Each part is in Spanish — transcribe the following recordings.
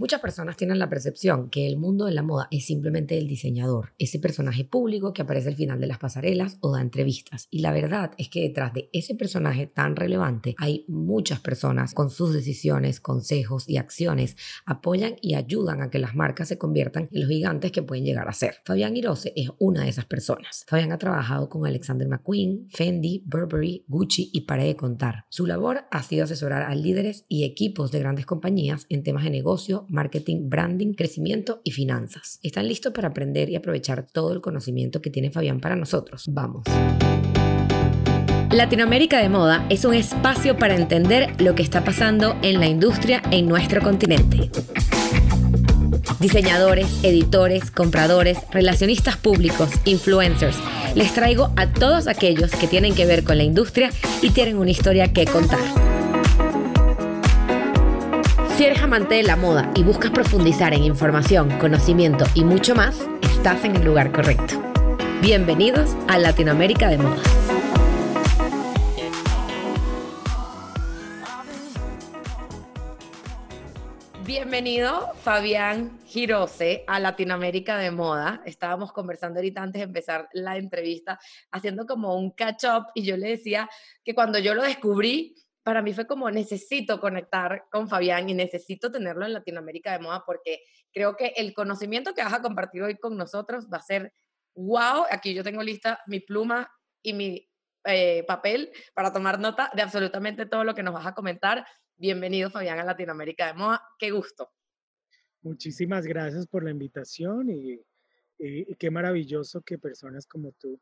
Muchas personas tienen la percepción que el mundo de la moda es simplemente el diseñador, ese personaje público que aparece al final de las pasarelas o da entrevistas. Y la verdad es que detrás de ese personaje tan relevante hay muchas personas con sus decisiones, consejos y acciones apoyan y ayudan a que las marcas se conviertan en los gigantes que pueden llegar a ser. Fabián Hirose es una de esas personas. Fabián ha trabajado con Alexander McQueen, Fendi, Burberry, Gucci y para de contar. Su labor ha sido asesorar a líderes y equipos de grandes compañías en temas de negocio, marketing, branding, crecimiento y finanzas. ¿Están listos para aprender y aprovechar todo el conocimiento que tiene Fabián para nosotros? Vamos. Latinoamérica de Moda es un espacio para entender lo que está pasando en la industria en nuestro continente. Diseñadores, editores, compradores, relacionistas públicos, influencers. Les traigo a todos aquellos que tienen que ver con la industria y tienen una historia que contar. Si eres amante de la moda y buscas profundizar en información, conocimiento y mucho más, estás en el lugar correcto. Bienvenidos a Latinoamérica de Moda. Bienvenido, Fabián Girose, a Latinoamérica de Moda. Estábamos conversando ahorita antes de empezar la entrevista, haciendo como un catch-up y yo le decía que cuando yo lo descubrí, para mí fue como necesito conectar con Fabián y necesito tenerlo en Latinoamérica de Moda porque creo que el conocimiento que vas a compartir hoy con nosotros va a ser wow. Aquí yo tengo lista mi pluma y mi eh, papel para tomar nota de absolutamente todo lo que nos vas a comentar. Bienvenido Fabián a Latinoamérica de Moda. Qué gusto. Muchísimas gracias por la invitación y, y qué maravilloso que personas como tú,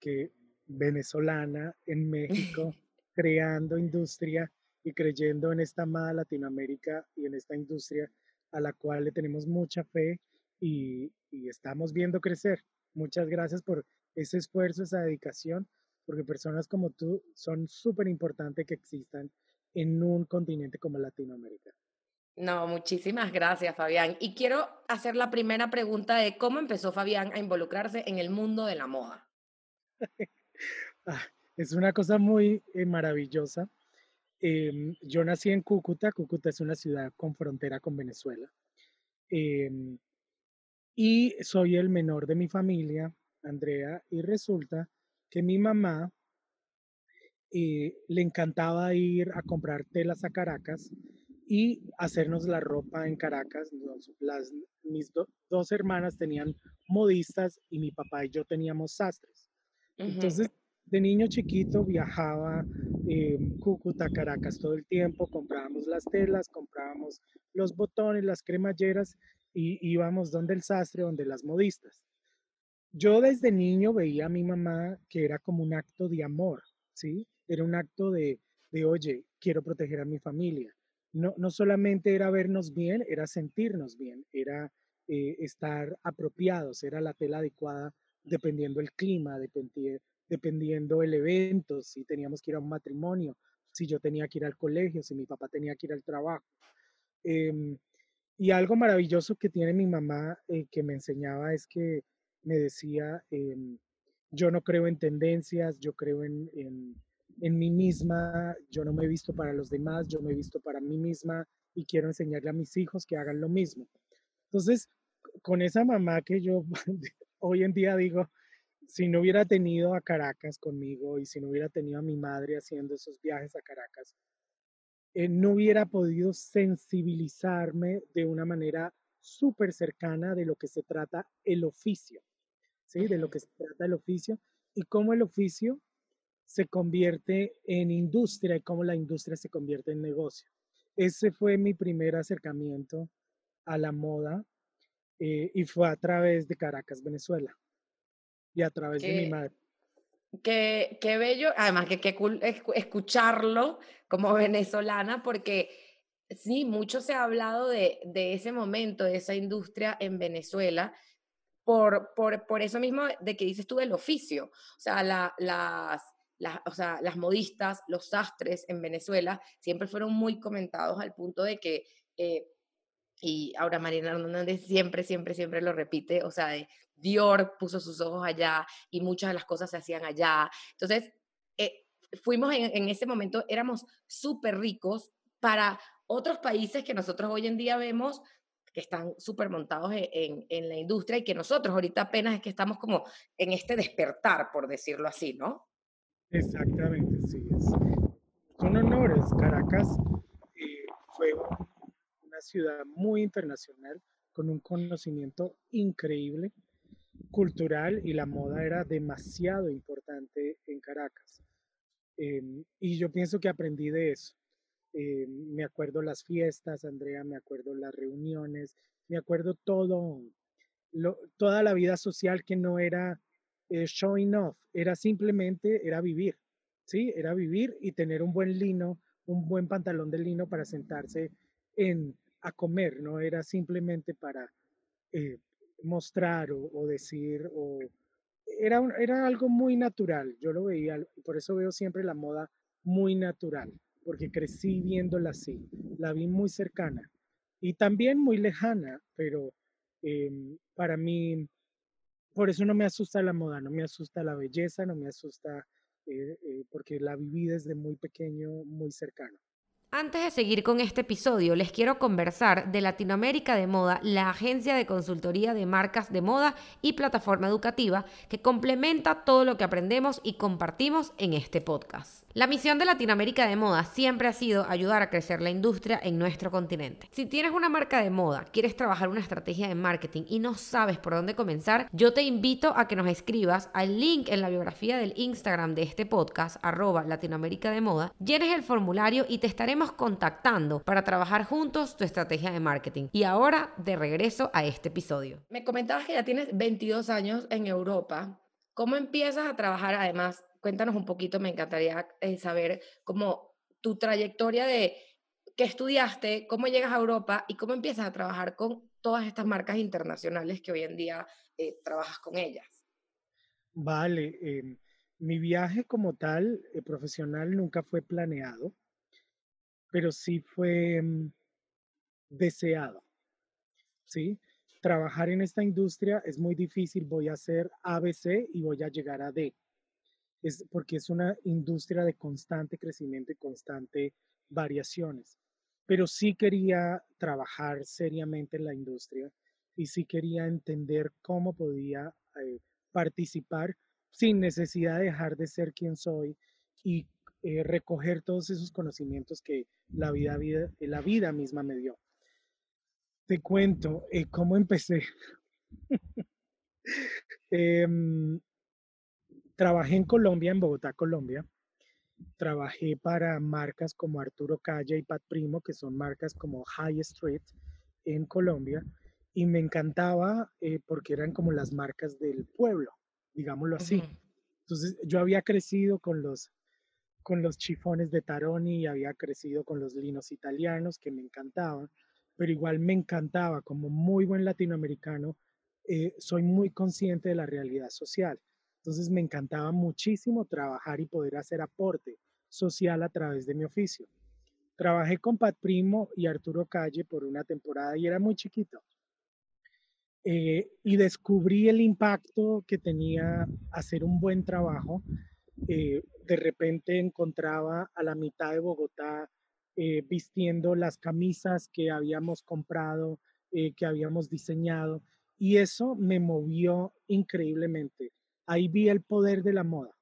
que venezolana en México, creando industria y creyendo en esta amada Latinoamérica y en esta industria a la cual le tenemos mucha fe y, estamos viendo crecer. Muchas gracias por ese esfuerzo, esa dedicación, porque personas como tú son súper importantes que existan en un continente como Latinoamérica. No, muchísimas gracias, Fabián. Y quiero hacer la primera pregunta de cómo empezó Fabián a involucrarse en el mundo de la moda. Ah, es una cosa muy eh, maravillosa. Em, yo nací en Cúcuta. Cúcuta es una ciudad con frontera con Venezuela. Em, y soy el menor de mi familia, Andrea, y resulta que mi mamá eh, le encantaba ir a comprar telas a Caracas y hacernos la ropa en Caracas. Las, mis dos hermanas tenían modistas y mi papá y yo teníamos sastres. Entonces, de niño chiquito viajaba en Cúcuta, Caracas todo el tiempo, comprábamos las telas, comprábamos los botones, las cremalleras y íbamos donde el sastre, donde las modistas. Yo desde niño veía a mi mamá que era como un acto de amor, ¿sí? Era un acto de, de oye, quiero proteger a mi familia. No, no solamente era vernos bien, era sentirnos bien, era eh, estar apropiados, era la tela adecuada dependiendo el clima, dependiendo dependiendo el evento, si teníamos que ir a un matrimonio, si yo tenía que ir al colegio, si mi papá tenía que ir al trabajo. Em, y algo maravilloso que tiene mi mamá eh, que me enseñaba es que me decía, em, yo no creo en tendencias, yo creo en, en, en, mí misma, yo no me he visto para los demás, yo me he visto para mí misma y quiero enseñarle a mis hijos que hagan lo mismo. Entonces, con esa mamá que yo hoy en día digo, si no hubiera tenido a Caracas conmigo y si no hubiera tenido a mi madre haciendo esos viajes a Caracas, eh, no hubiera podido sensibilizarme de una manera súper cercana de lo que se trata el oficio, ¿sí? De lo que se trata el oficio y cómo el oficio se convierte en industria y cómo la industria se convierte en negocio. Ese fue mi primer acercamiento a la moda eh, y fue a través de Caracas, Venezuela y a través de mi madre. Qué, qué bello, además que qué cool escucharlo como venezolana, porque sí, mucho se ha hablado de, de ese momento, de esa industria en Venezuela, por, por, por, eso mismo de que dices tú del oficio. O sea, la, las, las, o sea, las modistas, los sastres en Venezuela siempre fueron muy comentados al punto de que eh, y ahora Marina Hernández siempre, siempre, siempre lo repite, o sea, de Dior puso sus ojos allá y muchas de las cosas se hacían allá. Entonces, eh, fuimos en, ese momento, éramos súper ricos para otros países que nosotros hoy en día vemos que están súper montados e, en, la industria y que nosotros ahorita apenas es que estamos como en este despertar, por decirlo así, ¿no? Exactamente, sí. Es. Son honores. Caracas eh, fue una ciudad muy internacional con un conocimiento increíble cultural y la moda era demasiado importante en Caracas. Em, y yo pienso que aprendí de eso. Em, me acuerdo las fiestas, Andrea, me acuerdo las reuniones, me acuerdo todo, toda la vida social que no era eh, showing off, era simplemente, era vivir, ¿sí? Era vivir y tener un buen lino, un buen pantalón de lino para sentarse en, a comer, no era simplemente para eh, mostrar o, decir, o era, era algo muy natural, yo lo veía, por eso veo siempre la moda muy natural, porque crecí viéndola así, la vi muy cercana y también muy lejana, pero em, para mí, por eso no me asusta la moda, no me asusta la belleza, no me asusta, eh, eh, porque la viví desde muy pequeño, muy cercano. Antes de seguir con este episodio, les quiero conversar de Latinoamérica de Moda, la agencia de consultoría de marcas de moda y plataforma educativa que complementa todo lo que aprendemos y compartimos en este podcast. La misión de Latinoamérica de Moda siempre ha sido ayudar a crecer la industria en nuestro continente. Si tienes una marca de moda, quieres trabajar una estrategia de marketing y no sabes por dónde comenzar, yo te invito a que nos escribas al link en la biografía del Instagram de este podcast, arroba Latinoamérica de Moda, llenes el formulario y te estaremos contactando para trabajar juntos tu estrategia de marketing. Y ahora, de regreso a este episodio. Me comentabas que ya tienes 22 años en Europa. ¿Cómo empiezas a trabajar además cuéntanos un poquito, me encantaría eh, saber cómo tu trayectoria de qué estudiaste, cómo llegas a Europa y cómo empiezas a trabajar con todas estas marcas internacionales que hoy en día eh, trabajas con ellas. Vale, em, mi viaje como tal, eh, profesional, nunca fue planeado, pero sí fue mm, deseado. ¿Sí? Trabajar en esta industria es muy difícil, voy a hacer ABC y voy a llegar a D es porque es una industria de constante crecimiento y constante variaciones. Pero sí quería trabajar seriamente en la industria y sí quería entender cómo podía eh, participar sin necesidad de dejar de ser quien soy y eh, recoger todos esos conocimientos que la vida, vida, la vida misma me dio. Te cuento eh, cómo empecé. Em, Trabajé en Colombia, en Bogotá, Colombia. Trabajé para marcas como Arturo Calle y Pat Primo, que son marcas como High Street en Colombia. Y me encantaba eh, porque eran como las marcas del pueblo, digámoslo así. Entonces yo había crecido con los, con los chifones de Taroni y había crecido con los linos italianos que me encantaban, pero igual me encantaba como muy buen latinoamericano. Eh, soy muy consciente de la realidad social. Entonces me encantaba muchísimo trabajar y poder hacer aporte social a través de mi oficio. Trabajé con Pat Primo y Arturo Calle por una temporada y era muy chiquito. Eh, y descubrí el impacto que tenía hacer un buen trabajo. Eh, de repente encontraba a la mitad de Bogotá eh, vistiendo las camisas que habíamos comprado, que habíamos diseñado, y eso me movió increíblemente ahí vi el poder de la moda,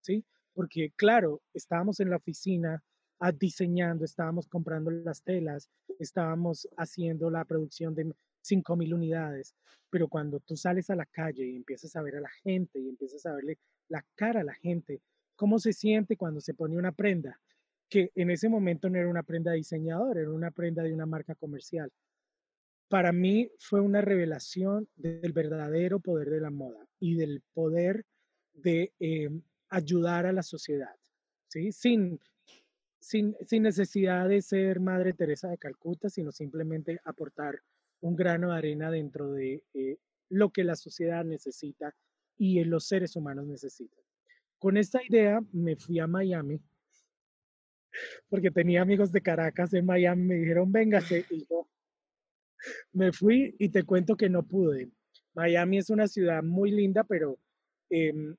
¿sí? Porque claro, estábamos en la oficina ah, diseñando, estábamos comprando las telas, estábamos haciendo la producción de 5.000 unidades, pero cuando tú sales a la calle y empiezas a ver a la gente y empiezas a verle la cara a la gente, cómo se siente cuando se pone una prenda, que en ese momento no era una prenda diseñadora, era una prenda de una marca comercial. Para mí fue una revelación del verdadero poder de la moda y del poder de eh, ayudar a la sociedad, ¿sí? Sin, sin, necesidad de ser Madre Teresa de Calcuta, sino simplemente aportar un grano de arena dentro de eh, lo que la sociedad necesita y los seres humanos necesitan. Con esta idea me fui a Miami porque tenía amigos de Caracas en Miami, me dijeron, véngase, y yo me fui y te cuento que no pude. Miami es una ciudad muy linda, pero em,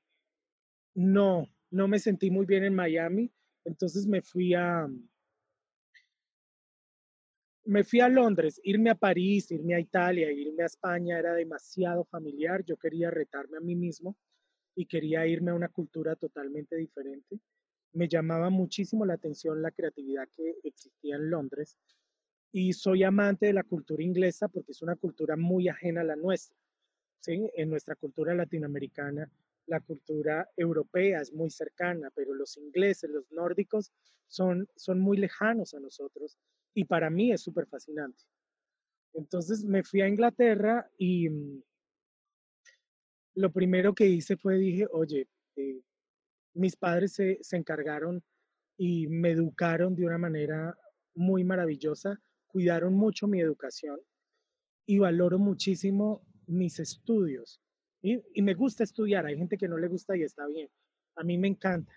no, no me sentí muy bien en Miami. Entonces me fui a, me fui a Londres, irme a París, irme a Italia, irme a España era demasiado familiar. Yo quería retarme a mí mismo y quería irme a una cultura totalmente diferente. Me llamaba muchísimo la atención la creatividad que existía en Londres y soy amante de la cultura inglesa porque es una cultura muy ajena a la nuestra. ¿sí? En nuestra cultura latinoamericana, la cultura europea es muy cercana, pero los ingleses, los nórdicos, son, son muy lejanos a nosotros y para mí es súper fascinante. Entonces me fui a Inglaterra y mm, lo primero que hice fue dije, oye, eh, mis padres se, se encargaron y me educaron de una manera muy maravillosa, cuidaron mucho mi educación y valoro muchísimo mis estudios. Y, y, me gusta estudiar, hay gente que no le gusta y está bien. A mí me encanta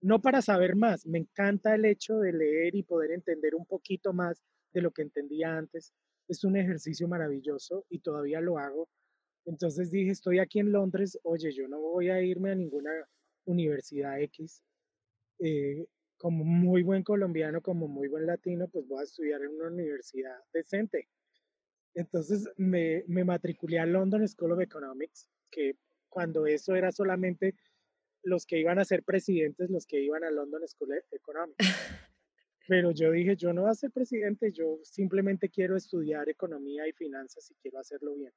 no para saber más, me encanta el hecho de leer y poder entender un poquito más de lo que entendía antes. Es un ejercicio maravilloso y todavía lo hago. Entonces dije, estoy aquí en Londres, oye, yo no voy a irme a ninguna universidad X. Eh, como muy buen colombiano, como muy buen latino, pues voy a estudiar en una universidad decente. Entonces me, me matriculé a London School of Economics, que cuando eso era solamente los que iban a ser presidentes, los que iban a London School of Economics. Pero yo dije, yo no voy a ser presidente, yo simplemente quiero estudiar economía y finanzas y quiero hacerlo bien.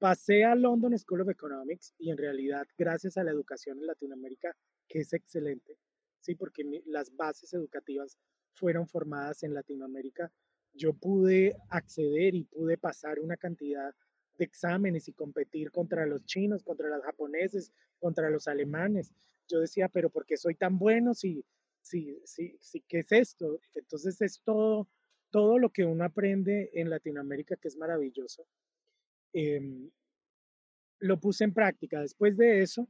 Pasé a London School of Economics y en realidad, gracias a la educación en Latinoamérica, que es excelente, sí, porque las bases educativas fueron formadas en Latinoamérica, yo pude acceder y pude pasar una cantidad de exámenes y competir contra los chinos, contra los japoneses, contra los alemanes. Yo decía, pero ¿por qué soy tan bueno si, si, si, si qué es esto? Entonces es todo, todo lo que uno aprende en Latinoamérica que es maravilloso. Em, lo puse en práctica. Después de eso,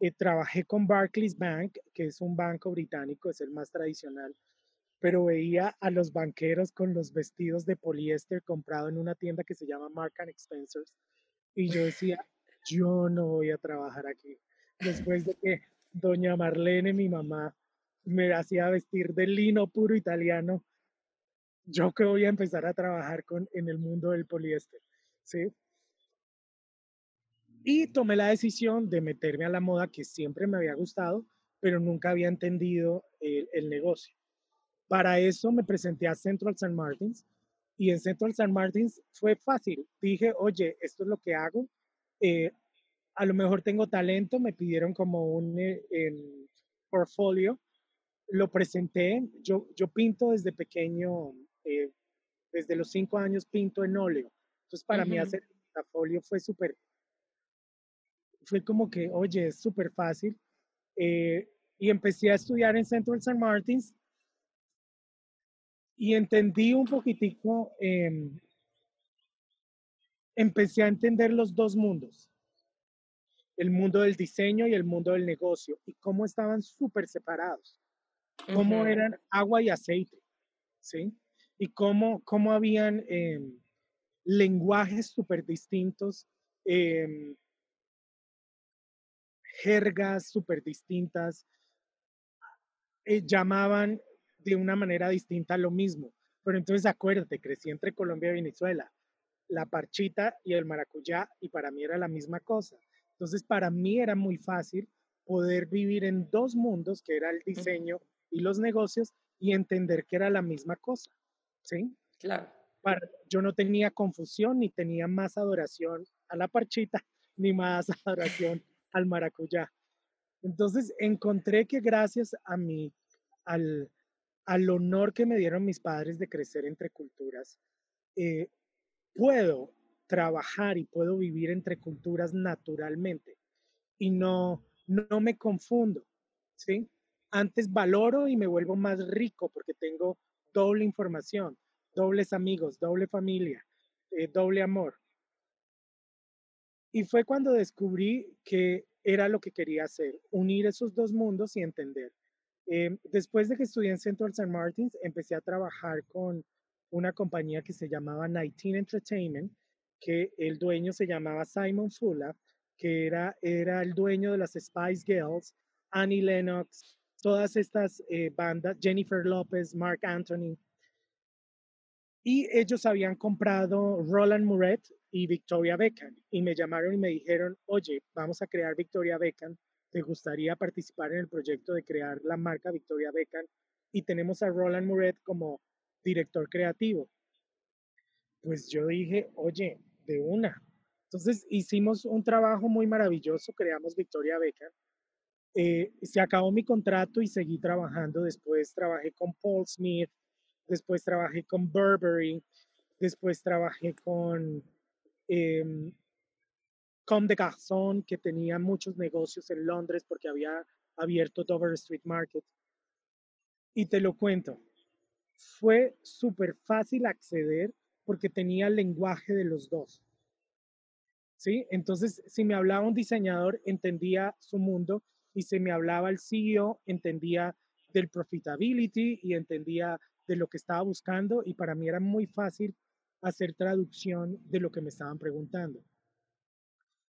eh, trabajé con Barclays Bank, que es un banco británico, es el más tradicional pero veía a los banqueros con los vestidos de poliéster comprado en una tienda que se llama Mark and Spencer's y yo decía, yo no voy a trabajar aquí. Después de que doña Marlene, mi mamá, me hacía vestir de lino puro italiano, yo que voy a empezar a trabajar con, en el mundo del poliéster, ¿sí? Y tomé la decisión de meterme a la moda que siempre me había gustado, pero nunca había entendido el, el negocio. Para eso me presenté a Central St. Martins y en Central St. Martins fue fácil. Dije, oye, esto es lo que hago. Eh, a lo mejor tengo talento, me pidieron como un eh, portfolio. Lo presenté. Yo, yo pinto desde pequeño, eh, desde los cinco años pinto en óleo. Entonces para mí hacer el portafolio fue súper, fue como que, oye, es súper fácil. y empecé a estudiar en Central St. Martins y entendí un poquitico, em, empecé a entender los dos mundos, el mundo del diseño y el mundo del negocio, y cómo estaban súper separados, cómo eran agua y aceite, ¿sí? Y cómo, cómo habían em, lenguajes súper distintos, em, jergas súper distintas, eh, llamaban de una manera distinta lo mismo. Pero entonces acuérdate, crecí entre Colombia y Venezuela, la parchita y el maracuyá, y para mí era la misma cosa. Entonces para mí era muy fácil poder vivir en dos mundos, que era el diseño y los negocios, y entender que era la misma cosa. ¿Sí? Claro. Para, yo no tenía confusión, ni tenía más adoración a la parchita, ni más adoración al maracuyá. Entonces encontré que gracias a mi, al, al honor que me dieron mis padres de crecer entre culturas, eh, puedo trabajar y puedo vivir entre culturas naturalmente y no, no me confundo, ¿sí? Antes valoro y me vuelvo más rico porque tengo doble información, dobles amigos, doble familia, eh, doble amor. Y fue cuando descubrí que era lo que quería hacer, unir esos dos mundos y entender Em, después de que estudié en Central St. Martins, empecé a trabajar con una compañía que se llamaba 19 Entertainment, que el dueño se llamaba Simon Fula, que era, era el dueño de las Spice Girls, Annie Lennox, todas estas eh, bandas, Jennifer Lopez, Mark Anthony. Y ellos habían comprado Roland Muret y Victoria Beckham y me llamaron y me dijeron, oye, vamos a crear Victoria Beckham, ¿te gustaría participar en el proyecto de crear la marca Victoria Beckham? Y tenemos a Roland Muret como director creativo. Pues yo dije, oye, de una. Entonces hicimos un trabajo muy maravilloso, creamos Victoria Beckham. Eh, se acabó mi contrato y seguí trabajando. Después trabajé con Paul Smith, después trabajé con Burberry, después trabajé con eh, Comme des Garçons, que tenía muchos negocios en Londres porque había abierto Dover Street Market. Y te lo cuento, fue súper fácil acceder porque tenía el lenguaje de los dos. ¿Sí? Entonces, si me hablaba un diseñador, entendía su mundo, y si me hablaba el CEO, entendía del profitability y entendía de lo que estaba buscando, y para mí era muy fácil hacer traducción de lo que me estaban preguntando.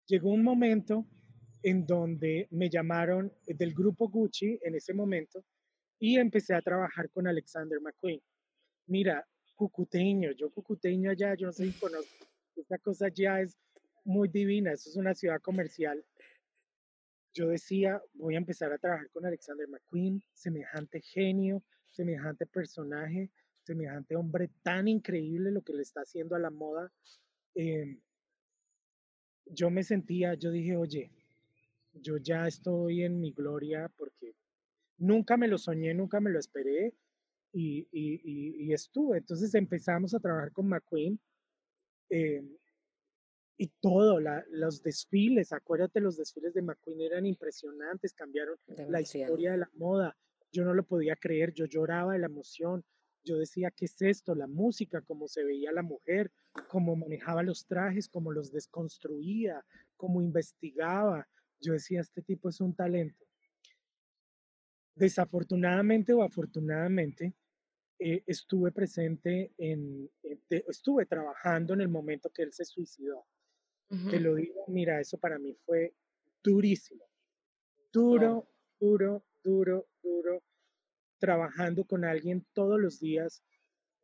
Llegó un momento en donde me llamaron del grupo Gucci en ese momento y empecé a trabajar con Alexander McQueen. Mira, cucuteño, yo cucuteño allá, yo no sé si conozco, esta cosa ya es muy divina, eso es una ciudad comercial. Yo decía, voy a empezar a trabajar con Alexander McQueen, semejante genio, semejante personaje, semejante hombre tan increíble lo que le está haciendo a la moda. Em, yo me sentía, yo dije, oye, yo ya estoy en mi gloria porque nunca me lo soñé, nunca me lo esperé y, y, y, estuve. Entonces empezamos a trabajar con McQueen eh, y todo, los desfiles, acuérdate, los desfiles de McQueen eran impresionantes, cambiaron la historia de la moda. Yo no lo podía creer, yo lloraba de la emoción. Yo decía, ¿qué es esto? La música, cómo se veía la mujer, cómo manejaba los trajes, cómo los desconstruía, cómo investigaba. Yo decía, este tipo es un talento. Desafortunadamente o afortunadamente, eh, estuve presente en, estuve trabajando en el momento que él se suicidó. Te lo digo, mira, eso para mí fue durísimo. Duro, duro, duro, duro. Trabajando con alguien todos los días,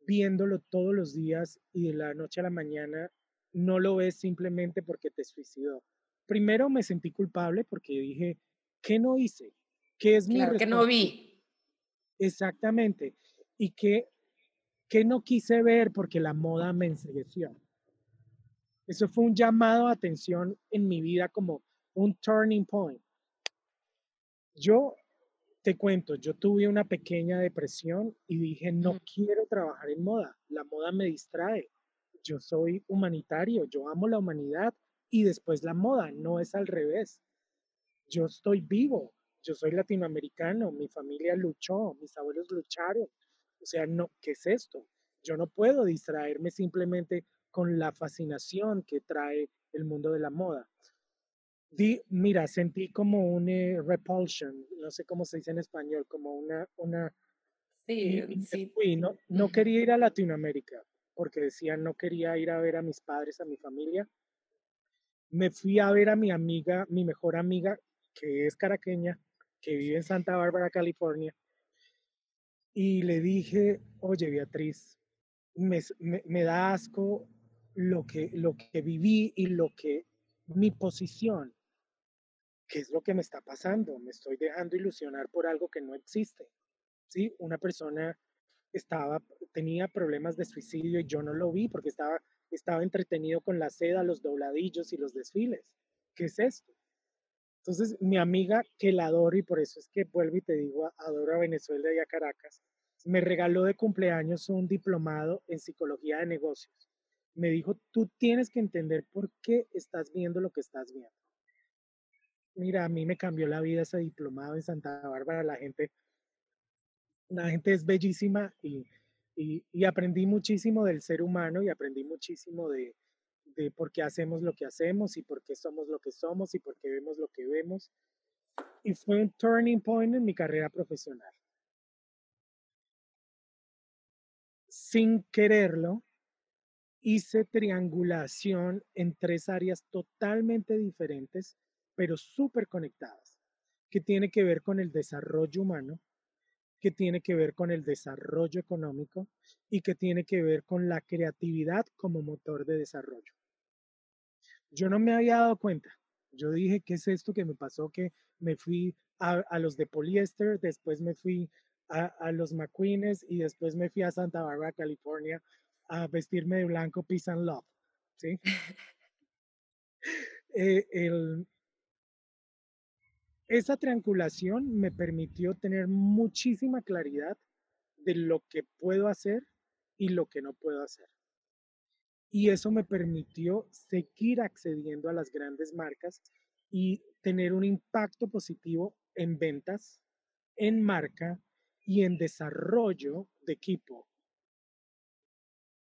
viéndolo todos los días y de la noche a la mañana no lo ves simplemente porque te suicidó. Primero me sentí culpable porque dije, ¿qué no hice? ¿Qué es claro, que no vi. Exactamente y que, que no quise ver porque la moda me ensegueció. Eso fue un llamado a atención en mi vida como un turning point. Yo te cuento, yo tuve una pequeña depresión y dije, no quiero trabajar en moda, la moda me distrae. Yo soy humanitario, yo amo la humanidad y después la moda, no es al revés. Yo estoy vivo, yo soy latinoamericano, mi familia luchó, mis abuelos lucharon, o sea, no, ¿qué es esto? Yo no puedo distraerme simplemente con la fascinación que trae el mundo de la moda. Di, mira, sentí como un eh, repulsion, no sé cómo se dice en español, como una... una sí, sí. no, no quería ir a Latinoamérica porque decía no quería ir a ver a mis padres, a mi familia. Me fui a ver a mi amiga, mi mejor amiga, que es caraqueña, que vive en Santa Bárbara, California y le dije, oye Beatriz, me, me, da asco lo que, lo que viví y lo que mi posición, ¿qué es lo que me está pasando? Me estoy dejando ilusionar por algo que no existe. ¿Sí? Una persona estaba, tenía problemas de suicidio y yo no lo vi porque estaba, estaba entretenido con la seda, los dobladillos y los desfiles. ¿Qué es esto? Entonces, mi amiga, que la adoro y por eso es que vuelvo y te digo, adoro a Venezuela y a Caracas, me regaló de cumpleaños un diplomado en psicología de negocios. Me dijo, tú tienes que entender por qué estás viendo lo que estás viendo. Mira, a mí me cambió la vida ese diplomado en Santa Bárbara. La gente, la gente es bellísima y, y, y aprendí muchísimo del ser humano y aprendí muchísimo de, de por qué hacemos lo que hacemos y por qué somos lo que somos y por qué vemos lo que vemos. Y fue un turning point en mi carrera profesional. Sin quererlo, hice triangulación en tres áreas totalmente diferentes, pero súper conectadas, que tiene que ver con el desarrollo humano, que tiene que ver con el desarrollo económico y que tiene que ver con la creatividad como motor de desarrollo. Yo no me había dado cuenta. Yo dije, ¿qué es esto que me pasó? Que me fui a, los de poliéster, después me fui a, los McQueen's y después me fui a Santa Barbara, California, a vestirme de blanco, peace and love. ¿sí? Eh, esa triangulación me permitió tener muchísima claridad de lo que puedo hacer y lo que no puedo hacer. Y eso me permitió seguir accediendo a las grandes marcas y tener un impacto positivo en ventas, en marca y en desarrollo de equipo.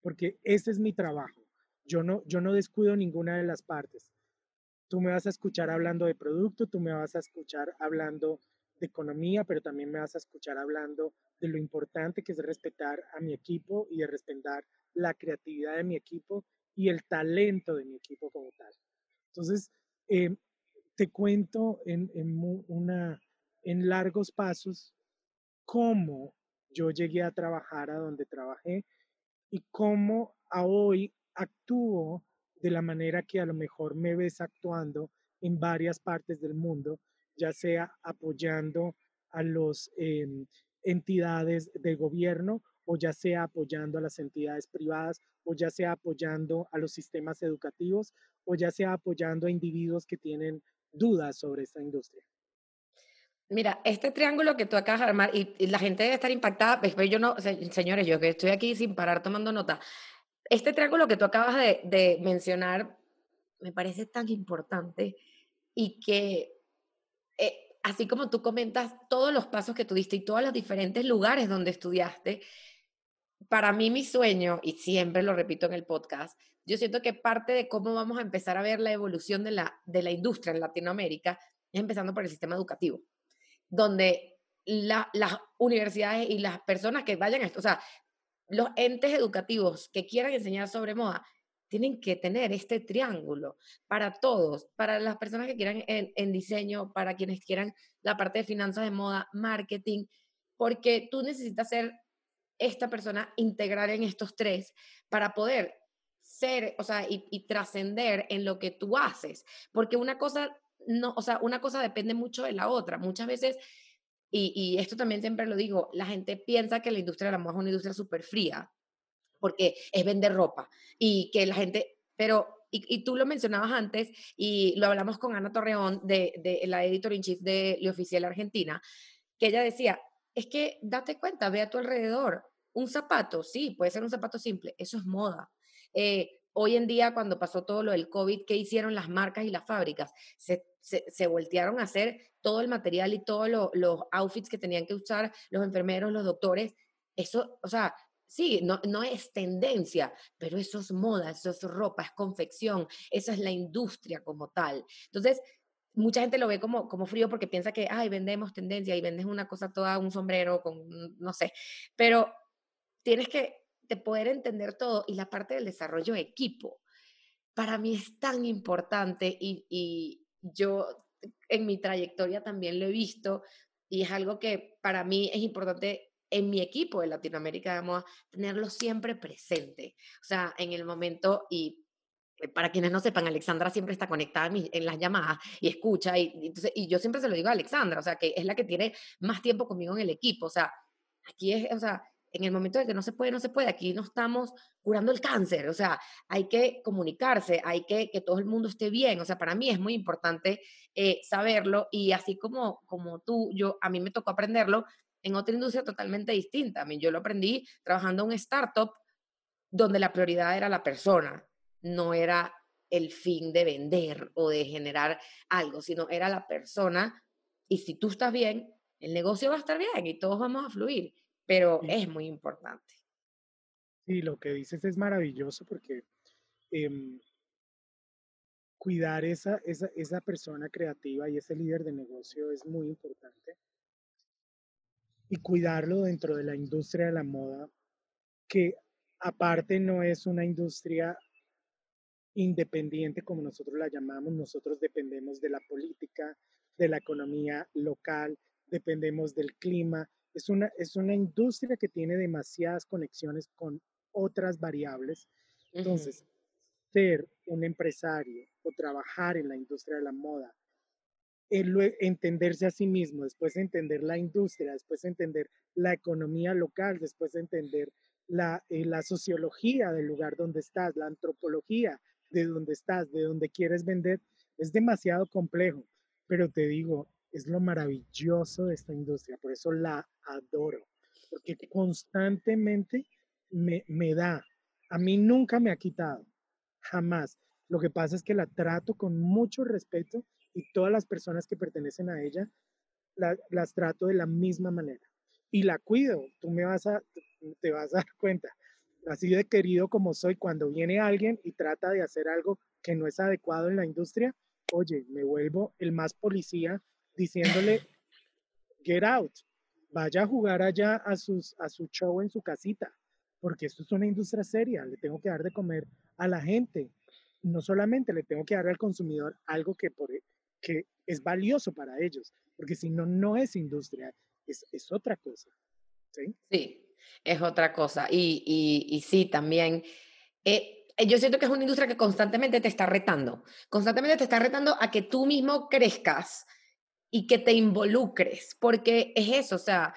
Porque ese es mi trabajo. Yo no, yo no descuido ninguna de las partes. Tú me vas a escuchar hablando de producto, tú me vas a escuchar hablando de economía, pero también me vas a escuchar hablando de lo importante que es respetar a mi equipo y de respetar la creatividad de mi equipo y el talento de mi equipo como tal. Entonces, eh, te cuento en, una, en largos pasos cómo yo llegué a trabajar a donde trabajé y cómo a hoy actúo de la manera que a lo mejor me ves actuando en varias partes del mundo, ya sea apoyando a las em, entidades de gobierno o ya sea apoyando a las entidades privadas o ya sea apoyando a los sistemas educativos o ya sea apoyando a individuos que tienen dudas sobre esta industria. Mira, este triángulo que tú acabas de armar, y, la gente debe estar impactada, después yo no, señores, yo que estoy aquí sin parar tomando nota, este triángulo que tú acabas de, mencionar me parece tan importante y que, eh, así como tú comentas todos los pasos que tuviste y todos los diferentes lugares donde estudiaste, para mí mi sueño, y siempre lo repito en el podcast, yo siento que parte de cómo vamos a empezar a ver la evolución de la, de la industria en Latinoamérica es empezando por el sistema educativo, donde las universidades y las personas que vayan a esto, o sea, los entes educativos que quieran enseñar sobre moda, tienen que tener este triángulo para todos, para las personas que quieran en, diseño, para quienes quieran la parte de finanzas de moda, marketing, porque tú necesitas ser esta persona integral en estos tres para poder ser, o sea, y, trascender en lo que tú haces, porque una cosa no, o sea, una cosa depende mucho de la otra. Muchas veces, y, esto también siempre lo digo, la gente piensa que la industria de la moda es una industria súper fría, porque es vender ropa y que la gente, pero y, tú lo mencionabas antes y lo hablamos con Ana Torreón, de, de la editor in chief de Le Oficial Argentina, que ella decía, es que date cuenta, ve a tu alrededor, un zapato, sí, puede ser un zapato simple, eso es moda. Eh, hoy en día, cuando pasó todo lo del COVID, ¿qué hicieron las marcas y las fábricas? Se, se, voltearon a hacer todo el material y todos los outfits que tenían que usar los enfermeros, los doctores. Eso, o sea, sí, no, no es tendencia, pero eso es moda, eso es ropa, es confección, esa es la industria como tal. Entonces, mucha gente lo ve como, como frío porque piensa que, ay, vendemos tendencia y vendes una cosa toda, un sombrero con, no sé, pero tienes que poder entender todo y la parte del desarrollo de equipo. Para mí es tan importante y, y yo en mi trayectoria también lo he visto y es algo que para mí es importante en mi equipo de Latinoamérica de Moda, tenerlo siempre presente. O sea, en el momento, y eh, para quienes no sepan, Alexandra siempre está conectada en, las llamadas y escucha, y, entonces, y yo siempre se lo digo a Alexandra, o sea, que es la que tiene más tiempo conmigo en el equipo. O sea, aquí es, o sea, en el momento de que no se puede, no se puede. Aquí no estamos curando el cáncer, o sea, hay que comunicarse, hay que que todo el mundo esté bien. O sea, para mí es muy importante eh, saberlo y así como, como tú, yo, a mí me tocó aprenderlo en otra industria totalmente distinta. A mí yo lo aprendí trabajando en un startup donde la prioridad era la persona, no era el fin de vender o de generar algo, sino era la persona y si tú estás bien, el negocio va a estar bien y todos vamos a fluir pero es muy importante. Sí, lo que dices es maravilloso porque em, cuidar esa, esa, esa persona creativa y ese líder de negocio es muy importante. Y cuidarlo dentro de la industria de la moda, que aparte no es una industria independiente como nosotros la llamamos, nosotros dependemos de la política, de la economía local, dependemos del clima, es una, es una industria que tiene demasiadas conexiones con otras variables. Entonces, ser un empresario o trabajar en la industria de la moda, entenderse a sí mismo, después entender la industria, después entender la economía local, después entender la, eh, la sociología del lugar donde estás, la antropología de donde estás, de donde quieres vender, es demasiado complejo. Pero te digo, es lo maravilloso de esta industria, por eso la adoro, porque constantemente me, me da, a mí nunca me ha quitado, jamás. Lo que pasa es que la trato con mucho respeto y todas las personas que pertenecen a ella las trato de la misma manera y la cuido. Tú me vas a, te vas a dar cuenta. Así de querido como soy, cuando viene alguien y trata de hacer algo que no es adecuado en la industria, oye, me vuelvo el más policía diciéndole, get out, vaya a jugar allá a, sus, a su show en su casita, porque esto es una industria seria, le tengo que dar de comer a la gente. No solamente le tengo que dar al consumidor algo que, por, que es valioso para ellos, porque si no, no es industria, es, es otra cosa. ¿sí? sí, es otra cosa. Y, y, sí, también. Eh, yo siento que es una industria que constantemente te está retando, constantemente te está retando a que tú mismo crezcas y que te involucres, porque es eso, o sea,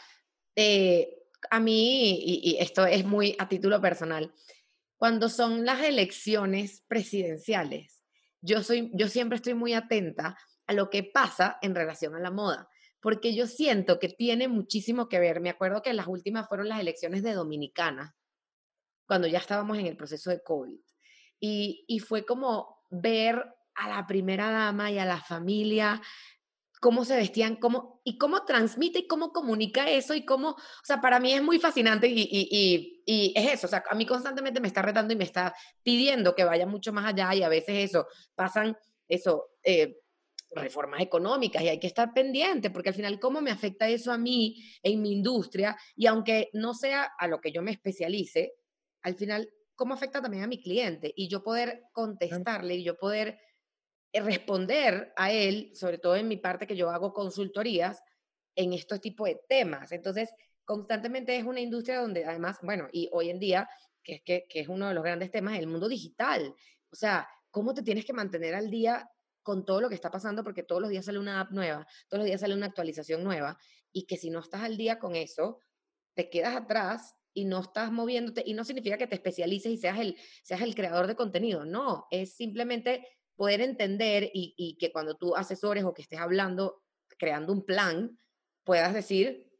eh, a mí, y, esto es muy a título personal, cuando son las elecciones presidenciales, yo, soy, yo siempre estoy muy atenta a lo que pasa en relación a la moda, porque yo siento que tiene muchísimo que ver. Me acuerdo que las últimas fueron las elecciones de Dominicana, cuando ya estábamos en el proceso de COVID. Y, y fue como ver a la primera dama y a la familia cómo se vestían, cómo, y cómo transmite y cómo comunica eso y cómo, o sea, para mí es muy fascinante y, y, y, es eso, o sea, a mí constantemente me está retando y me está pidiendo que vaya mucho más allá y a veces eso, pasan eso, eh, reformas económicas y hay que estar pendiente porque al final cómo me afecta eso a mí en mi industria y aunque no sea a lo que yo me especialice, al final cómo afecta también a mi cliente y yo poder contestarle y yo poder responder a él, sobre todo en mi parte que yo hago consultorías, en estos tipos de temas. Entonces, constantemente es una industria donde además, bueno, y hoy en día, que es, que, que es uno de los grandes temas, el mundo digital. O sea, cómo te tienes que mantener al día con todo lo que está pasando, porque todos los días sale una app nueva, todos los días sale una actualización nueva, y que si no estás al día con eso, te quedas atrás y no estás moviéndote, y no significa que te especialices y seas el, seas el creador de contenido, no, es simplemente poder entender y, que cuando tú asesores o que estés hablando, creando un plan, puedas decir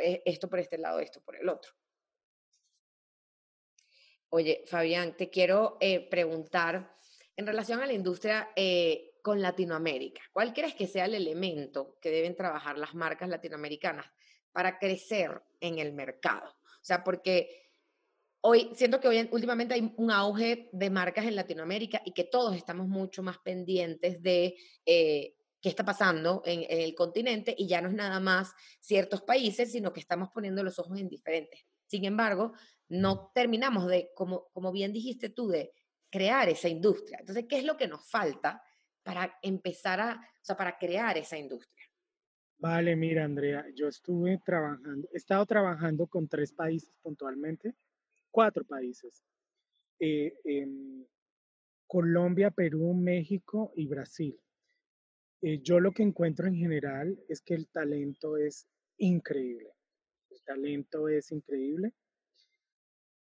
e, esto por este lado, esto por el otro. Oye, Fabián, te quiero eh, preguntar en relación a la industria eh, con Latinoamérica. ¿Cuál crees que sea el elemento que deben trabajar las marcas latinoamericanas para crecer en el mercado? O sea, porque hoy siento que hoy últimamente hay un auge de marcas en Latinoamérica y que todos estamos mucho más pendientes de eh, qué está pasando en, el continente y ya no es nada más ciertos países, sino que estamos poniendo los ojos en diferentes. Sin embargo, no terminamos de, como, como bien dijiste tú, de crear esa industria. Entonces, ¿qué es lo que nos falta para empezar a, o sea, para crear esa industria? Vale, mira, Andrea, yo estuve trabajando, he estado trabajando con tres países puntualmente cuatro países. Eh, Colombia, Perú, México y Brasil. Eh, yo lo que encuentro en general es que el talento es increíble. El talento es increíble.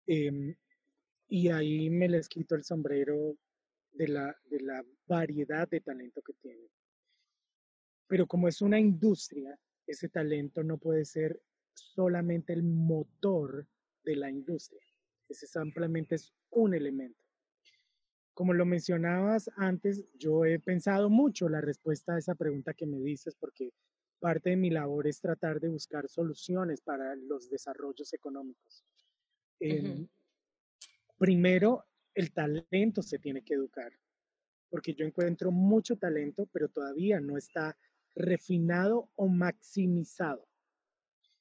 Em, y ahí me les quito el sombrero de la, de la variedad de talento que tiene. Pero como es una industria, ese talento no puede ser solamente el motor de la industria. Ese simplemente es un elemento. Como lo mencionabas antes, yo he pensado mucho la respuesta a esa pregunta que me dices porque parte de mi labor es tratar de buscar soluciones para los desarrollos económicos. Em, primero, el talento se tiene que educar, porque yo encuentro mucho talento, pero todavía no está refinado o maximizado.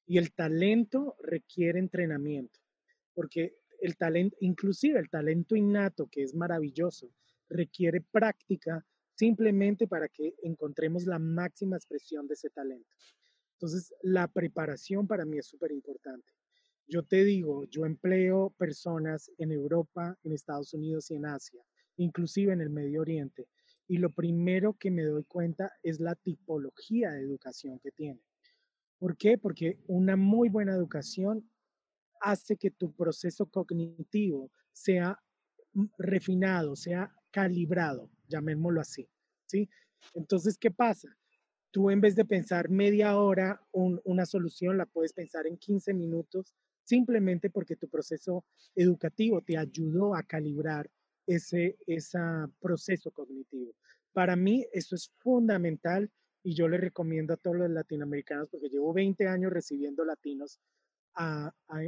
Y el talento requiere entrenamiento, porque el talento, inclusive el talento innato, que es maravilloso, requiere práctica simplemente para que encontremos la máxima expresión de ese talento. Entonces, la preparación para mí es súper importante. Yo te digo, yo empleo personas en Europa, en Estados Unidos y en Asia, inclusive en el Medio Oriente. Y lo primero que me doy cuenta es la tipología de educación que tienen. ¿Por qué? Porque una muy buena educación hace que tu proceso cognitivo sea mm, refinado, sea calibrado, llamémoslo así. ¿sí? Entonces, ¿qué pasa? Tú en vez de pensar media hora una solución, la puedes pensar en 15 minutos, simplemente porque tu proceso educativo te ayudó a calibrar ese, ese proceso cognitivo. Para mí eso es fundamental y yo le recomiendo a todos los latinoamericanos, porque llevo 20 años recibiendo latinos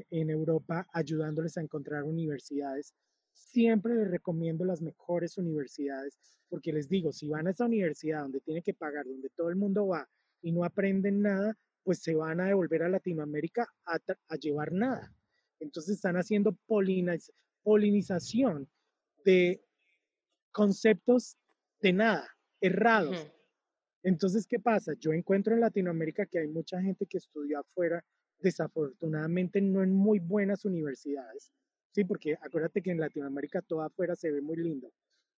en Europa, ayudándoles a encontrar universidades. Siempre les recomiendo las mejores universidades, porque les digo, si van a esa universidad donde tienen que pagar, donde todo el mundo va y no aprenden nada, pues se van a devolver a Latinoamérica a, a llevar nada. Entonces están haciendo polinización de conceptos de nada, errados. Entonces, ¿qué pasa? Yo encuentro en Latinoamérica que hay mucha gente que estudió afuera, desafortunadamente no en muy buenas universidades, ¿sí? Porque acuérdate que en Latinoamérica todo afuera se ve muy lindo,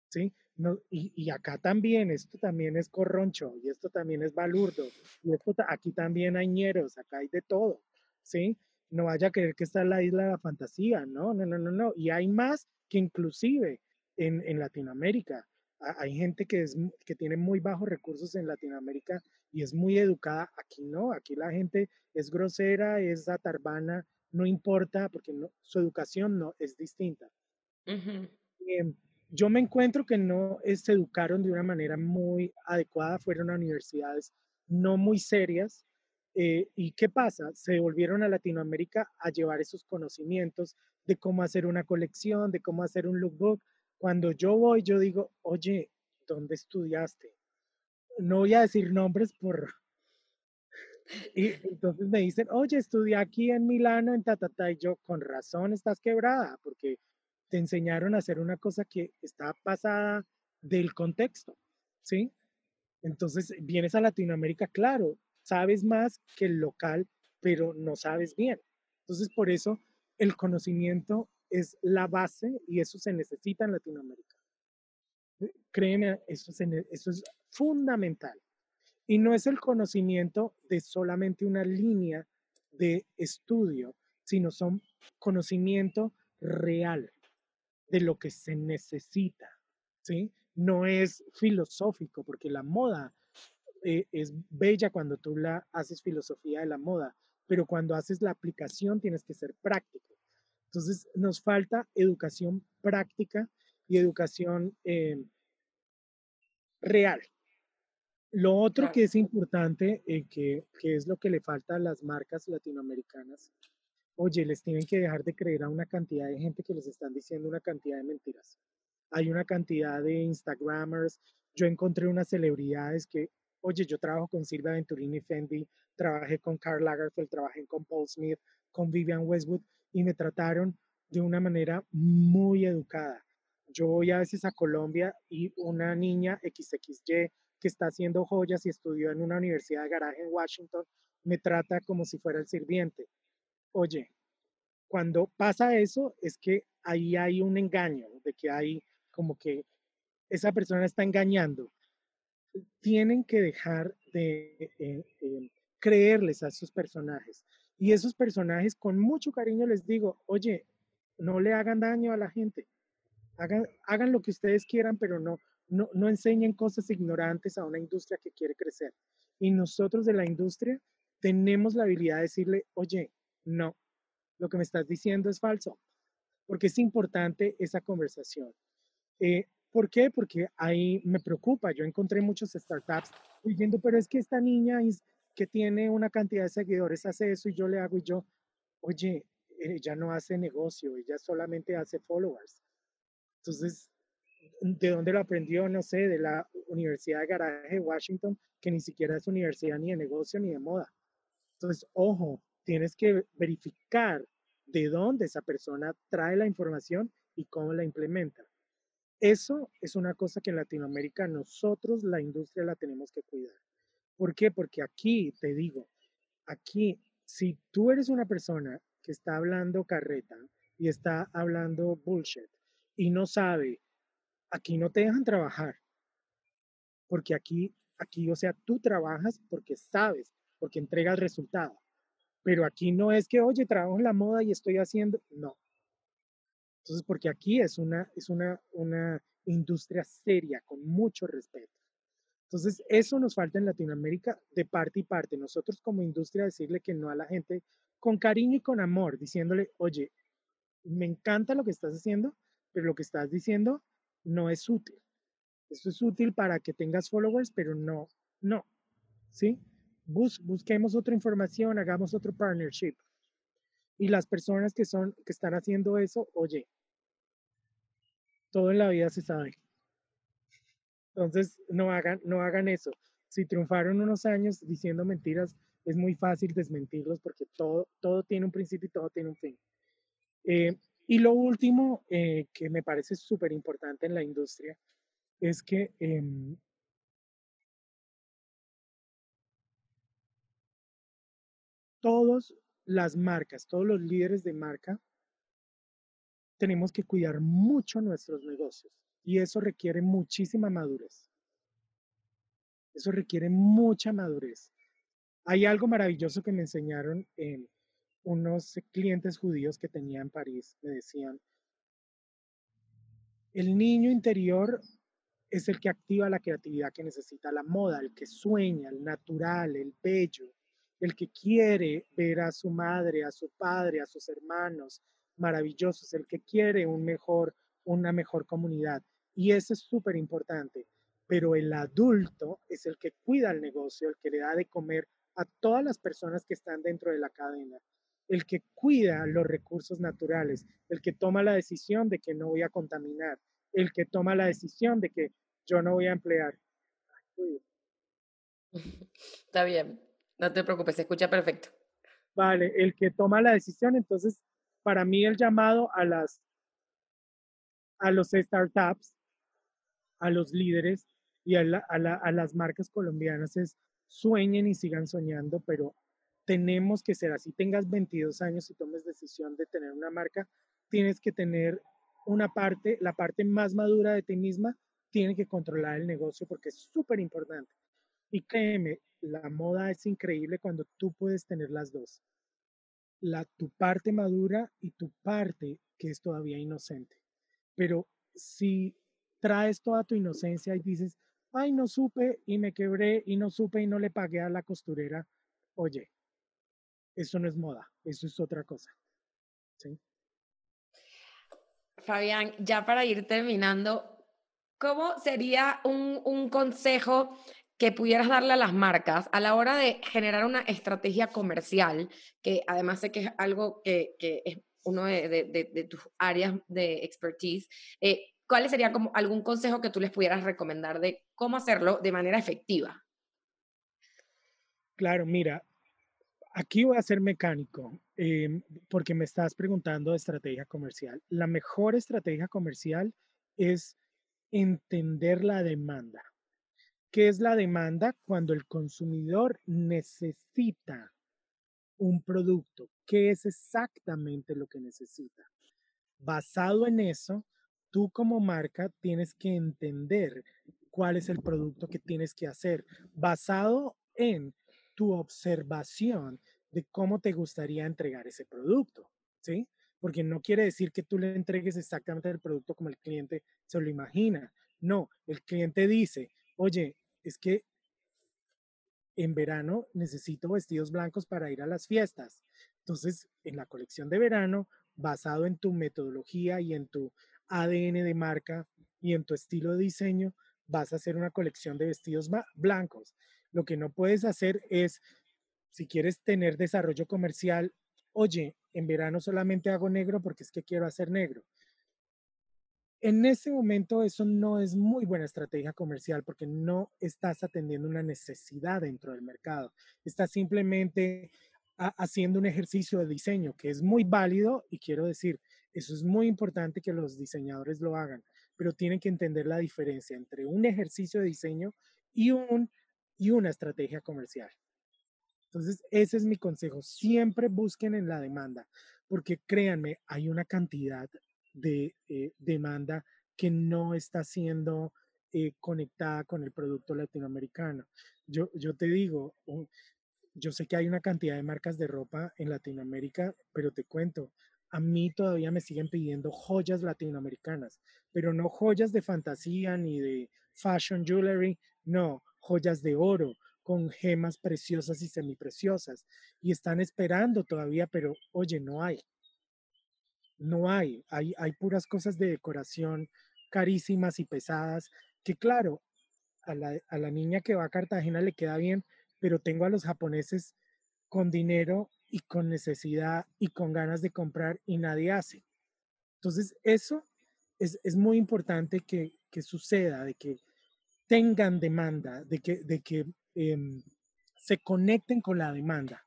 ¿sí? No, y, acá también, esto también es corroncho, y esto también es balurdo, y esto, aquí también hay ñeros, acá hay de todo, ¿sí? No vaya a creer que está la isla de la fantasía, no, no, no, no, no. Y hay más que inclusive en, en Latinoamérica hay gente que, es, que tiene muy bajos recursos en Latinoamérica y es muy educada. Aquí no, aquí la gente es grosera, es atarbana, no importa porque no, su educación no es distinta. Em, yo me encuentro que no se educaron de una manera muy adecuada, fueron a universidades no muy serias. Eh, ¿Y qué pasa? Se volvieron a Latinoamérica a llevar esos conocimientos de cómo hacer una colección, de cómo hacer un lookbook, cuando yo voy, yo digo, oye, ¿dónde estudiaste? No voy a decir nombres por... Y entonces me dicen, oye, estudié aquí en Milano, en Tatata, y yo, con razón estás quebrada, porque te enseñaron a hacer una cosa que está pasada del contexto, ¿sí? Entonces, vienes a Latinoamérica, claro, sabes más que el local, pero no sabes bien. Entonces, por eso el conocimiento es la base y eso se necesita en Latinoamérica. Eh, créeme, eso, eso es fundamental. Y no es el conocimiento de solamente una línea de estudio, sino son conocimiento real de lo que se necesita, ¿sí? No es filosófico, porque la moda eh, es bella cuando tú la haces filosofía de la moda, pero cuando haces la aplicación tienes que ser práctico. Entonces, nos falta educación práctica y educación eh, real. Lo otro que es importante, eh, que, que, es lo que le falta a las marcas latinoamericanas, oye, les tienen que dejar de creer a una cantidad de gente que les están diciendo una cantidad de mentiras. Hay una cantidad de Instagramers. Yo encontré unas celebridades que, oye, yo trabajo con Silvia Venturini Fendi, trabajé con Karl Lagerfeld, trabajé con Paul Smith, con Vivian Westwood y me trataron de una manera muy educada. Yo voy a veces a Colombia y una niña XXY que está haciendo joyas y estudió en una universidad de garaje en Washington me trata como si fuera el sirviente. Oye, cuando pasa eso es que ahí hay un engaño, de que hay como que esa persona está engañando. Tienen que dejar de eh, eh, creerles a esos personajes. Y esos personajes, con mucho cariño les digo, oye, no le hagan daño a la gente. Hagan, hagan lo que ustedes quieran, pero no, no, no enseñen cosas ignorantes a una industria que quiere crecer. Y nosotros de la industria tenemos la habilidad de decirle, oye, no, lo que me estás diciendo es falso, porque es importante esa conversación. Eh, ¿Por qué? Porque ahí me preocupa. Yo encontré muchos startups diciendo, pero es que esta niña que tiene una cantidad de seguidores hace eso y yo le hago y yo, oye, ella no hace negocio, ella solamente hace followers. Entonces, ¿de dónde lo aprendió? No sé, de la Universidad de Garaje de Washington, que ni siquiera es universidad ni de negocio ni de moda. Entonces, ojo, tienes que verificar de dónde esa persona trae la información y cómo la implementa. Eso es una cosa que en Latinoamérica nosotros, la industria, la tenemos que cuidar. ¿Por qué? Porque aquí, te digo, aquí, si tú eres una persona que está hablando carreta y está hablando bullshit y no sabe, aquí no te dejan trabajar. Porque aquí, aquí, o sea, tú trabajas porque sabes, porque entregas resultado. Pero aquí no es que, oye, trabajo en la moda y estoy haciendo, no. Entonces, porque aquí es una, es una, una industria seria, con mucho respeto. Entonces, eso nos falta en Latinoamérica de parte y parte. Nosotros como industria decirle que no a la gente con cariño y con amor, diciéndole, oye, me encanta lo que estás haciendo, pero lo que estás diciendo no es útil. Esto es útil para que tengas followers, pero no, no, ¿sí? busquemos otra información, hagamos otro partnership. Y las personas que son, que están haciendo eso, oye, todo en la vida se sabe. Entonces, no hagan, no hagan eso. Si triunfaron unos años diciendo mentiras, es muy fácil desmentirlos porque todo, todo tiene un principio y todo tiene un fin. Eh, y lo último eh, que me parece súper importante en la industria es que em, todas las marcas, todos los líderes de marca, tenemos que cuidar mucho nuestros negocios y eso requiere muchísima madurez. Eso requiere mucha madurez. Hay algo maravilloso que me enseñaron en unos clientes judíos que tenía en París. Me decían, el niño interior es el que activa la creatividad que necesita la moda, el que sueña, el natural, el bello, el que quiere ver a su madre, a su padre, a sus hermanos maravillosos, el que quiere un mejor, una mejor comunidad. Y eso es súper importante. Pero el adulto es el que cuida el negocio, el que le da de comer a todas las personas que están dentro de la cadena, el que cuida los recursos naturales, el que toma la decisión de que no voy a contaminar, el que toma la decisión de que yo no voy a emplear. Está bien, no te preocupes, se escucha perfecto. Vale, el que toma la decisión, entonces, para mí el llamado a las a los startups, a los líderes y a, las marcas colombianas es sueñen y sigan soñando, pero tenemos que ser así. Tengas 22 años y tomes decisión de tener una marca, tienes que tener una parte, la parte más madura de ti misma, tiene que controlar el negocio porque es súper importante. Y créeme, la moda es increíble cuando tú puedes tener las dos. La, tu parte madura y tu parte que es todavía inocente. Pero si traes toda tu inocencia y dices, ay, no supe y me quebré y no supe y no le pagué a la costurera, oye, eso no es moda, eso es otra cosa. ¿sí? Fabián, ya para ir terminando, ¿cómo sería un, un consejo que pudieras darle a las marcas a la hora de generar una estrategia comercial, que además sé que es algo que, que es uno de, tus áreas de expertise, eh, ¿cuál sería como algún consejo que tú les pudieras recomendar de cómo hacerlo de manera efectiva? Claro, mira, aquí voy a ser mecánico em, porque me estás preguntando de estrategia comercial. La mejor estrategia comercial es entender la demanda. ¿Qué es la demanda? Cuando el consumidor necesita un producto. ¿Qué es exactamente lo que necesita? Basado en eso, tú como marca tienes que entender cuál es el producto que tienes que hacer, basado en tu observación de cómo te gustaría entregar ese producto, ¿sí? Porque no quiere decir que tú le entregues exactamente el producto como el cliente se lo imagina. No, el cliente dice, oye, es que en verano necesito vestidos blancos para ir a las fiestas. Entonces, en la colección de verano, basado en tu metodología y en tu ADN de marca y en tu estilo de diseño, vas a hacer una colección de vestidos blancos. Lo que no puedes hacer es, si quieres tener desarrollo comercial, oye, en verano solamente hago negro porque es que quiero hacer negro. En ese momento eso no es muy buena estrategia comercial porque no estás atendiendo una necesidad dentro del mercado. Estás simplemente haciendo un ejercicio de diseño que es muy válido y quiero decir, eso es muy importante que los diseñadores lo hagan, pero tienen que entender la diferencia entre un ejercicio de diseño y, un, y una estrategia comercial. Entonces, ese es mi consejo. Siempre busquen en la demanda, porque créanme, hay una cantidad de eh, demanda que no está siendo eh, conectada con el producto latinoamericano. Yo, yo te digo, yo sé que hay una cantidad de marcas de ropa en Latinoamérica, pero te cuento, a mí todavía me siguen pidiendo joyas latinoamericanas, pero no joyas de fantasía ni de fashion jewelry, no, joyas de oro con gemas preciosas y semipreciosas. Y están esperando todavía, pero oye, no hay. No hay. Hay, puras cosas de decoración carísimas y pesadas que claro, a la, a la niña que va a Cartagena le queda bien, pero tengo a los japoneses con dinero y con necesidad y con ganas de comprar y nadie hace. Entonces, eso es, es muy importante que, que, suceda, de que tengan demanda, de que, de que em, se conecten con la demanda.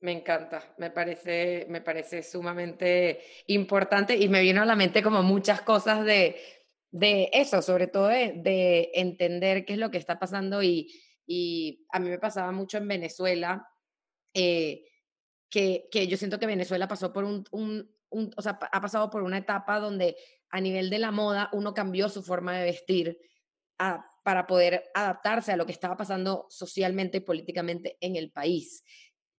Me encanta, me parece, me parece sumamente importante y me vino a la mente como muchas cosas de, de eso, sobre todo de, de entender qué es lo que está pasando y, y a mí me pasaba mucho en Venezuela, eh, que, que, yo siento que Venezuela pasó por un, un, o sea, ha pasado por una etapa donde a nivel de la moda uno cambió su forma de vestir para poder adaptarse a lo que estaba pasando socialmente y políticamente en el país.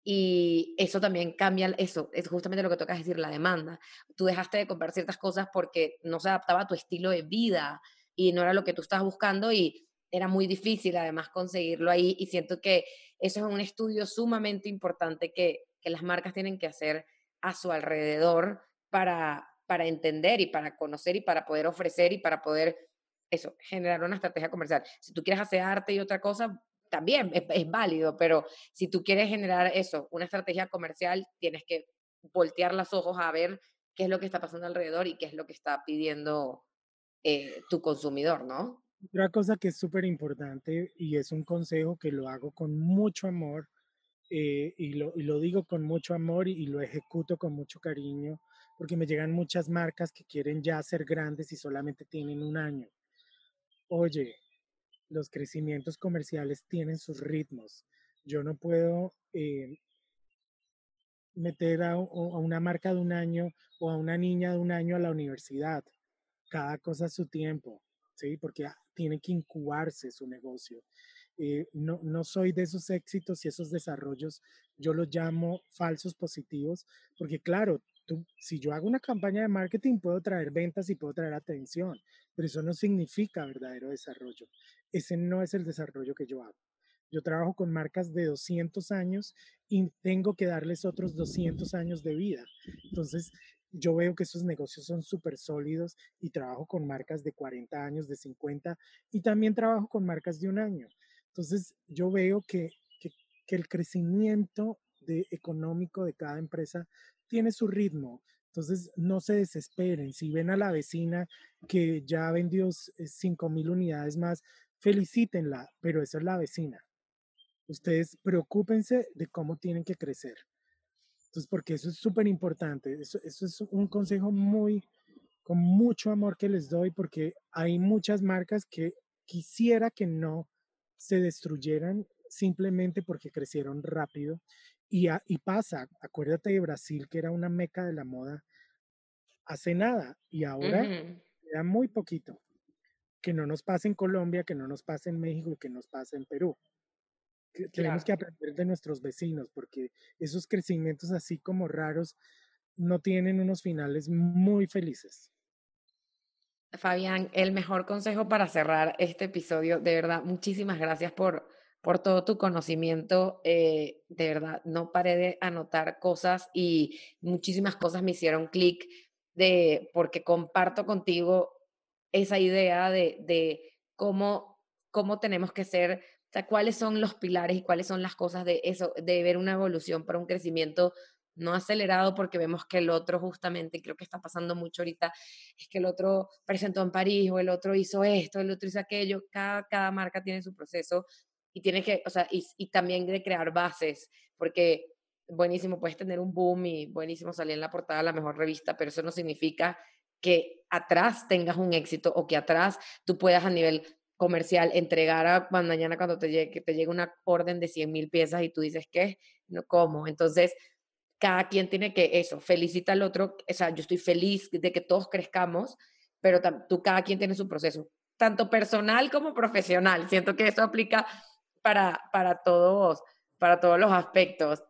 Y eso también cambia, eso es justamente lo que toca decir, la demanda. Tú dejaste de comprar ciertas cosas porque no se adaptaba a tu estilo de vida y no era lo que tú estabas buscando y era muy difícil además conseguirlo ahí y siento que eso es un estudio sumamente importante que, que las marcas tienen que hacer a su alrededor para, para entender y para conocer y para poder ofrecer y para poder eso, generar una estrategia comercial. Si tú quieres hacer arte y otra cosa, también es, válido, pero si tú quieres generar eso, una estrategia comercial, tienes que voltear los ojos a ver qué es lo que está pasando alrededor y qué es lo que está pidiendo eh, tu consumidor, ¿no? Otra cosa que es súper importante y es un consejo que lo hago con mucho amor eh, y, lo, y, lo, digo con mucho amor y, lo ejecuto con mucho cariño porque me llegan muchas marcas que quieren ya ser grandes y solamente tienen un año. Oye, los crecimientos comerciales tienen sus ritmos. Yo no puedo eh, meter a, una marca de un año o a una niña de un año a la universidad. Cada cosa a su tiempo. ¿sí? Porque tiene que incubarse su negocio. Eh, no, no soy de esos éxitos y esos desarrollos, yo los llamo falsos positivos, porque claro, tú, si yo hago una campaña de marketing puedo traer ventas y puedo traer atención, pero eso no significa verdadero desarrollo. Ese no es el desarrollo que yo hago. Yo trabajo con marcas de 200 años y tengo que darles otros 200 años de vida. Entonces, yo veo que esos negocios son súper sólidos y trabajo con marcas de 40 años, de 50 y también trabajo con marcas de un año. Entonces, yo veo que, que, el crecimiento de, económico de cada empresa tiene su ritmo. Entonces, no se desesperen. Si ven a la vecina que ya vendió 5 mil unidades más, felicítenla, pero esa es la vecina. Ustedes preocúpense de cómo tienen que crecer. Entonces, porque eso es súper importante. Eso, eso, es un consejo muy, con mucho amor que les doy, porque hay muchas marcas que quisiera que no se destruyeran simplemente porque crecieron rápido. Y, y pasa, acuérdate de Brasil, que era una meca de la moda hace nada, y ahora queda muy poquito. Que no nos pase en Colombia, que no nos pase en México y que nos pase en Perú tenemos que aprender de nuestros vecinos porque esos crecimientos así como raros no tienen unos finales muy felices. Fabián, el mejor consejo para cerrar este episodio, de verdad, muchísimas gracias por, por todo tu conocimiento. Eh, de verdad, no paré de anotar cosas y muchísimas cosas me hicieron clic de porque comparto contigo esa idea de, de cómo, cómo tenemos que ser o sea, cuáles son los pilares y cuáles son las cosas de eso, de ver una evolución para un crecimiento no acelerado porque vemos que el otro justamente, creo que está pasando mucho ahorita, es que el otro presentó en París o el otro hizo esto, el otro hizo aquello, cada, cada marca tiene su proceso y tiene que, o sea, y, y también de crear bases, porque buenísimo, puedes tener un boom y buenísimo salir en la portada de la mejor revista, pero eso no significa que atrás tengas un éxito o que atrás tú puedas a nivel comercial entregar a mañana cuando te llegue, te llegue una orden de 100 mil piezas y tú dices, ¿qué? No, ¿Cómo? Entonces, cada quien tiene que eso, felicita al otro, o sea, yo estoy feliz de que todos crezcamos, pero tú cada quien tiene su proceso, tanto personal como profesional. Siento que eso aplica para, para todos, para todos los aspectos.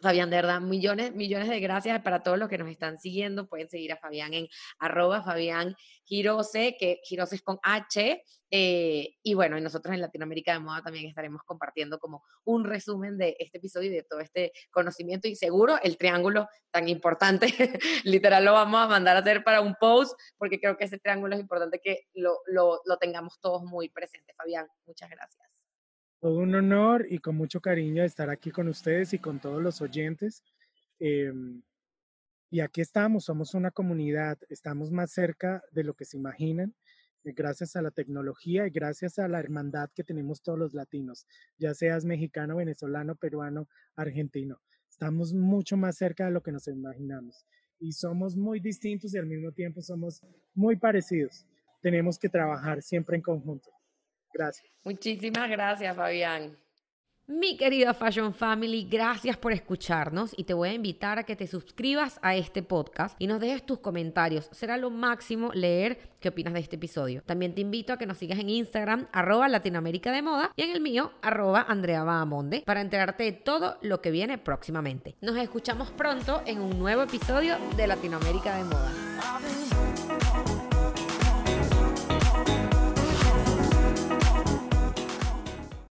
Fabián, de verdad, millones, millones de gracias para todos los que nos están siguiendo. Pueden seguir a Fabián en arroba Fabián Girose, que Girose es con H. Eh, y bueno, y nosotros en Latinoamérica de Moda también estaremos compartiendo como un resumen de este episodio y de todo este conocimiento. Y seguro el triángulo tan importante, literal lo vamos a mandar a hacer para un post, porque creo que ese triángulo es importante que lo, lo, lo tengamos todos muy presente. Fabián, muchas gracias. Todo un honor y con mucho cariño estar aquí con ustedes y con todos los oyentes. Em, y aquí estamos, somos una comunidad, estamos más cerca de lo que se imaginan, eh, gracias a la tecnología y gracias a la hermandad que tenemos todos los latinos, ya seas mexicano, venezolano, peruano, argentino. Estamos mucho más cerca de lo que nos imaginamos y somos muy distintos y al mismo tiempo somos muy parecidos. Tenemos que trabajar siempre en conjunto. Gracias. Muchísimas gracias, Fabián. Mi querida Fashion Family, gracias por escucharnos y te voy a invitar a que te suscribas a este podcast y nos dejes tus comentarios. Será lo máximo leer qué opinas de este episodio. También te invito a que nos sigas en Instagram, arroba Latinoamérica de Moda y en el mío, arroba Andrea Bahamonde, para enterarte de todo lo que viene próximamente. Nos escuchamos pronto en un nuevo episodio de Latinoamérica de Moda.